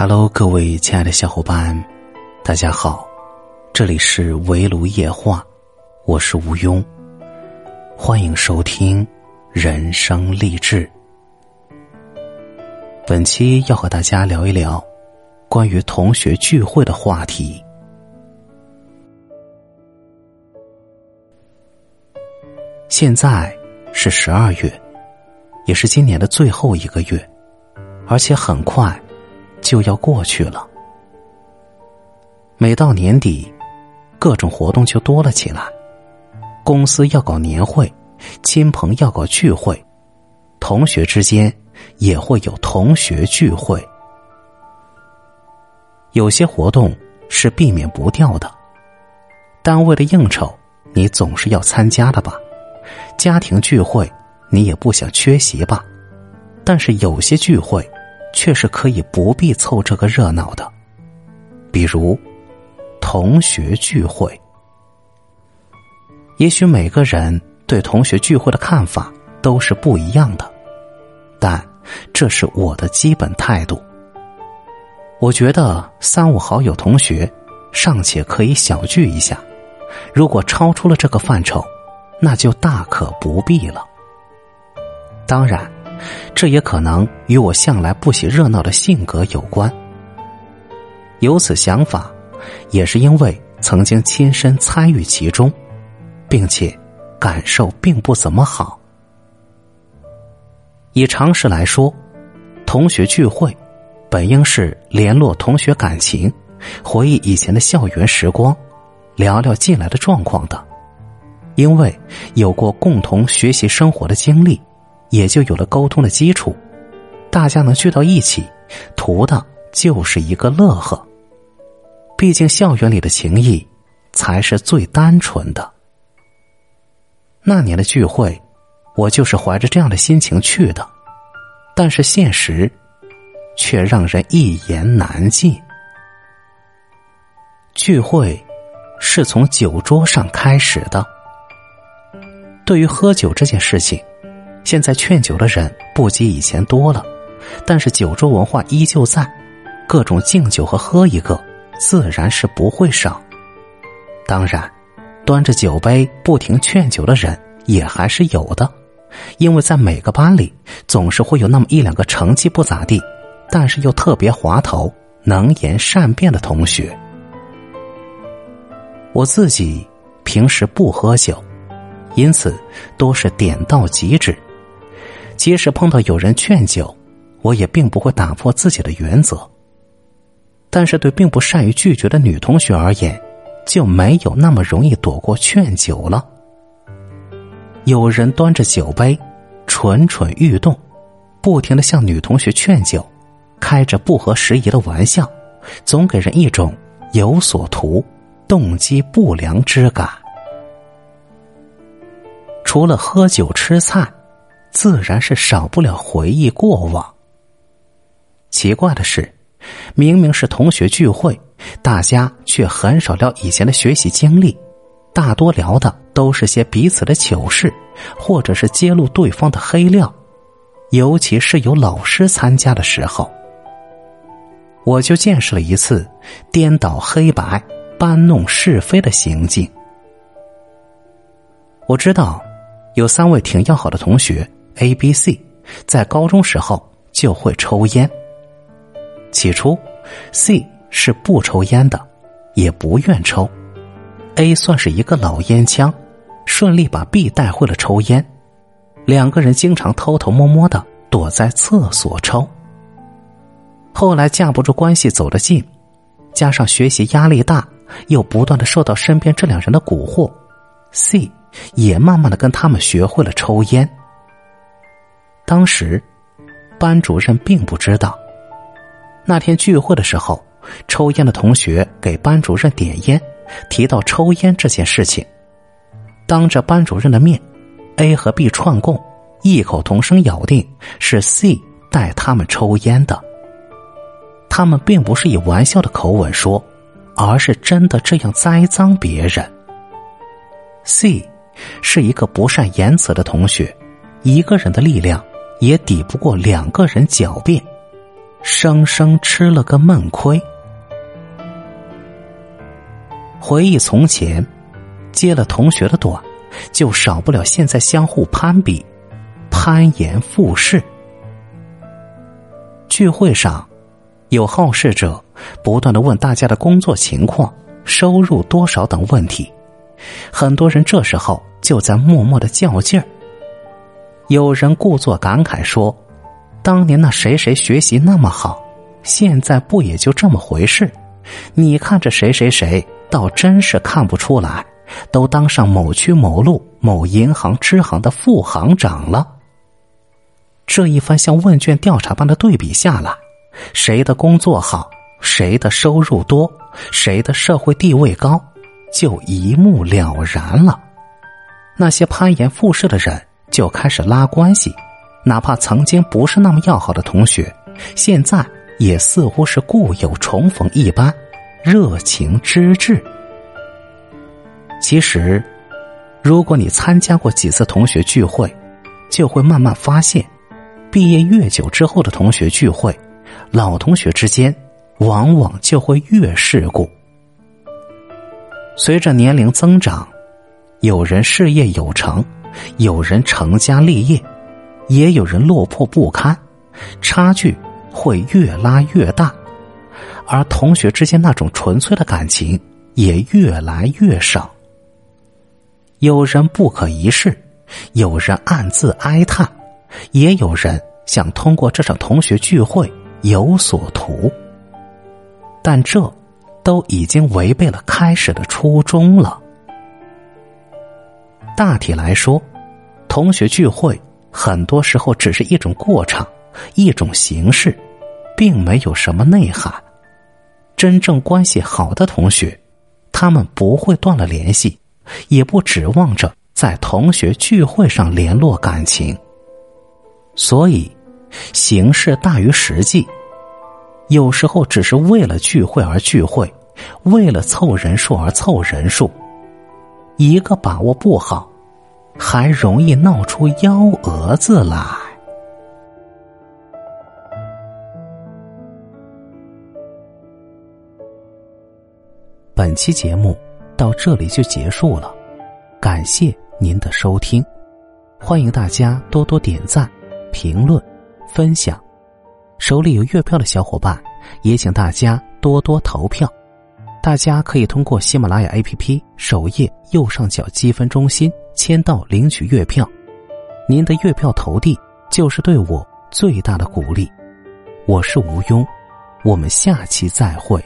Hello，各位亲爱的小伙伴，大家好，这里是围炉夜话，我是吴庸，欢迎收听人生励志。本期要和大家聊一聊关于同学聚会的话题。现在是十二月，也是今年的最后一个月，而且很快。就要过去了。每到年底，各种活动就多了起来。公司要搞年会，亲朋要搞聚会，同学之间也会有同学聚会。有些活动是避免不掉的，单位的应酬你总是要参加的吧？家庭聚会你也不想缺席吧？但是有些聚会。却是可以不必凑这个热闹的，比如同学聚会。也许每个人对同学聚会的看法都是不一样的，但这是我的基本态度。我觉得三五好友同学尚且可以小聚一下，如果超出了这个范畴，那就大可不必了。当然。这也可能与我向来不喜热闹的性格有关。有此想法，也是因为曾经亲身参与其中，并且感受并不怎么好。以常识来说，同学聚会本应是联络同学感情、回忆以前的校园时光、聊聊近来的状况的，因为有过共同学习生活的经历。也就有了沟通的基础，大家能聚到一起，图的就是一个乐呵。毕竟校园里的情谊才是最单纯的。那年的聚会，我就是怀着这样的心情去的，但是现实却让人一言难尽。聚会是从酒桌上开始的，对于喝酒这件事情。现在劝酒的人不及以前多了，但是酒桌文化依旧在，各种敬酒和喝一个自然是不会少。当然，端着酒杯不停劝酒的人也还是有的，因为在每个班里总是会有那么一两个成绩不咋地，但是又特别滑头、能言善辩的同学。我自己平时不喝酒，因此多是点到即止。即使碰到有人劝酒，我也并不会打破自己的原则。但是对并不善于拒绝的女同学而言，就没有那么容易躲过劝酒了。有人端着酒杯，蠢蠢欲动，不停的向女同学劝酒，开着不合时宜的玩笑，总给人一种有所图、动机不良之感。除了喝酒吃菜。自然是少不了回忆过往。奇怪的是，明明是同学聚会，大家却很少聊以前的学习经历，大多聊的都是些彼此的糗事，或者是揭露对方的黑料。尤其是有老师参加的时候，我就见识了一次颠倒黑白、搬弄是非的行径。我知道，有三位挺要好的同学。A、B、C 在高中时候就会抽烟。起初，C 是不抽烟的，也不愿抽。A 算是一个老烟枪，顺利把 B 带会了抽烟。两个人经常偷偷摸摸的躲在厕所抽。后来架不住关系走得近，加上学习压力大，又不断的受到身边这两人的蛊惑，C 也慢慢的跟他们学会了抽烟。当时，班主任并不知道。那天聚会的时候，抽烟的同学给班主任点烟，提到抽烟这件事情，当着班主任的面，A 和 B 串供，异口同声咬定是 C 带他们抽烟的。他们并不是以玩笑的口吻说，而是真的这样栽赃别人。C 是一个不善言辞的同学，一个人的力量。也抵不过两个人狡辩，生生吃了个闷亏。回忆从前，接了同学的短，就少不了现在相互攀比、攀岩附势。聚会上，有好事者不断的问大家的工作情况、收入多少等问题，很多人这时候就在默默的较劲儿。有人故作感慨说：“当年那谁谁学习那么好，现在不也就这么回事？你看这谁谁谁。”倒真是看不出来，都当上某区某路某银行支行的副行长了。这一番像问卷调查般的对比下来，谁的工作好，谁的收入多，谁的社会地位高，就一目了然了。那些攀岩附势的人就开始拉关系，哪怕曾经不是那么要好的同学，现在也似乎是故友重逢一般。热情之至。其实，如果你参加过几次同学聚会，就会慢慢发现，毕业越久之后的同学聚会，老同学之间往往就会越世故。随着年龄增长，有人事业有成，有人成家立业，也有人落魄不堪，差距会越拉越大。而同学之间那种纯粹的感情也越来越少。有人不可一世，有人暗自哀叹，也有人想通过这场同学聚会有所图。但这都已经违背了开始的初衷了。大体来说，同学聚会很多时候只是一种过场，一种形式，并没有什么内涵。真正关系好的同学，他们不会断了联系，也不指望着在同学聚会上联络感情。所以，形式大于实际，有时候只是为了聚会而聚会，为了凑人数而凑人数，一个把握不好，还容易闹出幺蛾子来。本期节目到这里就结束了，感谢您的收听，欢迎大家多多点赞、评论、分享。手里有月票的小伙伴，也请大家多多投票。大家可以通过喜马拉雅 APP 首页右上角积分中心签到领取月票，您的月票投递就是对我最大的鼓励。我是吴庸，我们下期再会。